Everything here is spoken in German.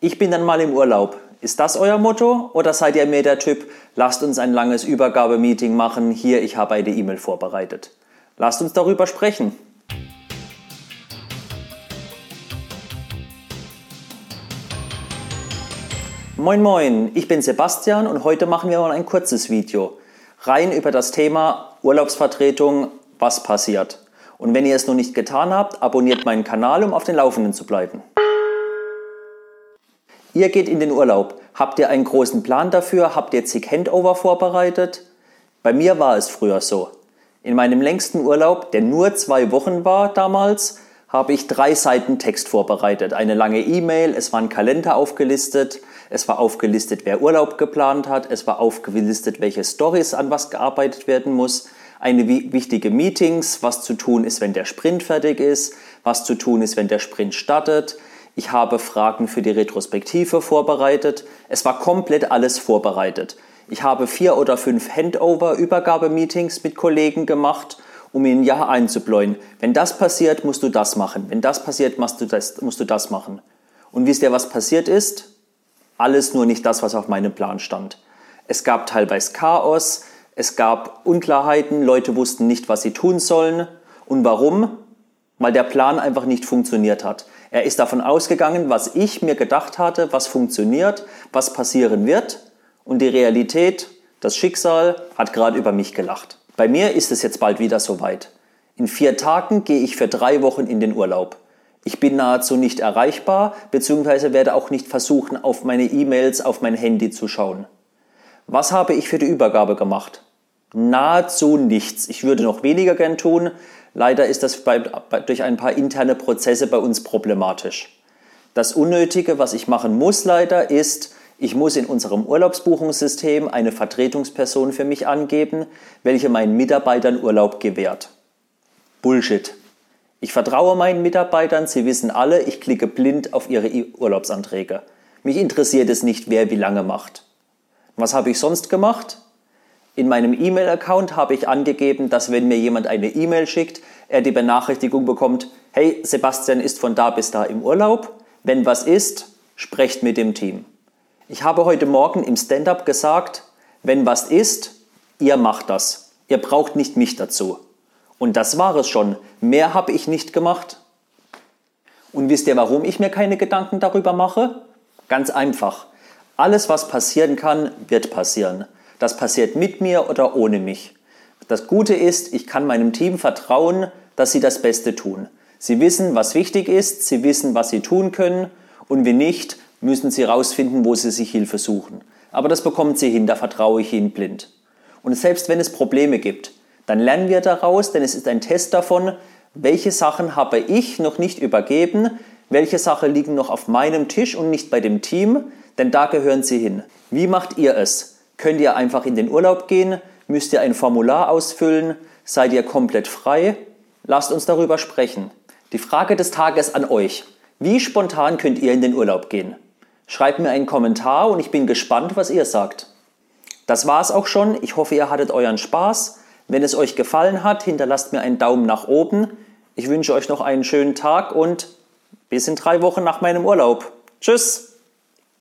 Ich bin dann mal im Urlaub. Ist das euer Motto oder seid ihr mehr der Typ, lasst uns ein langes Übergabemeeting machen, hier, ich habe eine E-Mail vorbereitet. Lasst uns darüber sprechen. Moin Moin, ich bin Sebastian und heute machen wir mal ein kurzes Video. Rein über das Thema Urlaubsvertretung, was passiert. Und wenn ihr es noch nicht getan habt, abonniert meinen Kanal, um auf den Laufenden zu bleiben. Ihr geht in den Urlaub. Habt ihr einen großen Plan dafür? Habt ihr zig Handover vorbereitet? Bei mir war es früher so. In meinem längsten Urlaub, der nur zwei Wochen war damals, habe ich drei Seiten Text vorbereitet. Eine lange E-Mail, es war ein Kalender aufgelistet, es war aufgelistet, wer Urlaub geplant hat, es war aufgelistet, welche Stories an was gearbeitet werden muss, eine wichtige Meetings, was zu tun ist, wenn der Sprint fertig ist, was zu tun ist, wenn der Sprint startet. Ich habe Fragen für die Retrospektive vorbereitet. Es war komplett alles vorbereitet. Ich habe vier oder fünf Handover-Übergabemeetings mit Kollegen gemacht um in ein Jahr einzubläuen. Wenn das passiert, musst du das machen. Wenn das passiert, musst du das, musst du das machen. Und wisst ihr, was passiert ist? Alles nur nicht das, was auf meinem Plan stand. Es gab teilweise Chaos, es gab Unklarheiten, Leute wussten nicht, was sie tun sollen. Und warum? Weil der Plan einfach nicht funktioniert hat. Er ist davon ausgegangen, was ich mir gedacht hatte, was funktioniert, was passieren wird. Und die Realität, das Schicksal, hat gerade über mich gelacht. Bei mir ist es jetzt bald wieder soweit. In vier Tagen gehe ich für drei Wochen in den Urlaub. Ich bin nahezu nicht erreichbar, beziehungsweise werde auch nicht versuchen, auf meine E-Mails auf mein Handy zu schauen. Was habe ich für die Übergabe gemacht? Nahezu nichts. Ich würde noch weniger gern tun. Leider ist das bei, bei, durch ein paar interne Prozesse bei uns problematisch. Das Unnötige, was ich machen muss leider, ist, ich muss in unserem Urlaubsbuchungssystem eine Vertretungsperson für mich angeben, welche meinen Mitarbeitern Urlaub gewährt. Bullshit. Ich vertraue meinen Mitarbeitern, sie wissen alle, ich klicke blind auf ihre Urlaubsanträge. Mich interessiert es nicht, wer wie lange macht. Was habe ich sonst gemacht? In meinem E-Mail-Account habe ich angegeben, dass wenn mir jemand eine E-Mail schickt, er die Benachrichtigung bekommt, hey, Sebastian ist von da bis da im Urlaub. Wenn was ist, sprecht mit dem Team. Ich habe heute Morgen im Stand-up gesagt, wenn was ist, ihr macht das. Ihr braucht nicht mich dazu. Und das war es schon. Mehr habe ich nicht gemacht. Und wisst ihr, warum ich mir keine Gedanken darüber mache? Ganz einfach. Alles, was passieren kann, wird passieren. Das passiert mit mir oder ohne mich. Das Gute ist, ich kann meinem Team vertrauen, dass sie das Beste tun. Sie wissen, was wichtig ist, sie wissen, was sie tun können und wenn nicht, müssen sie herausfinden, wo sie sich Hilfe suchen. Aber das bekommen sie hin, da vertraue ich ihnen blind. Und selbst wenn es Probleme gibt, dann lernen wir daraus, denn es ist ein Test davon, welche Sachen habe ich noch nicht übergeben, welche Sachen liegen noch auf meinem Tisch und nicht bei dem Team, denn da gehören sie hin. Wie macht ihr es? Könnt ihr einfach in den Urlaub gehen? Müsst ihr ein Formular ausfüllen? Seid ihr komplett frei? Lasst uns darüber sprechen. Die Frage des Tages an euch. Wie spontan könnt ihr in den Urlaub gehen? Schreibt mir einen Kommentar und ich bin gespannt, was ihr sagt. Das war's auch schon. Ich hoffe, ihr hattet euren Spaß. Wenn es euch gefallen hat, hinterlasst mir einen Daumen nach oben. Ich wünsche euch noch einen schönen Tag und bis in drei Wochen nach meinem Urlaub. Tschüss!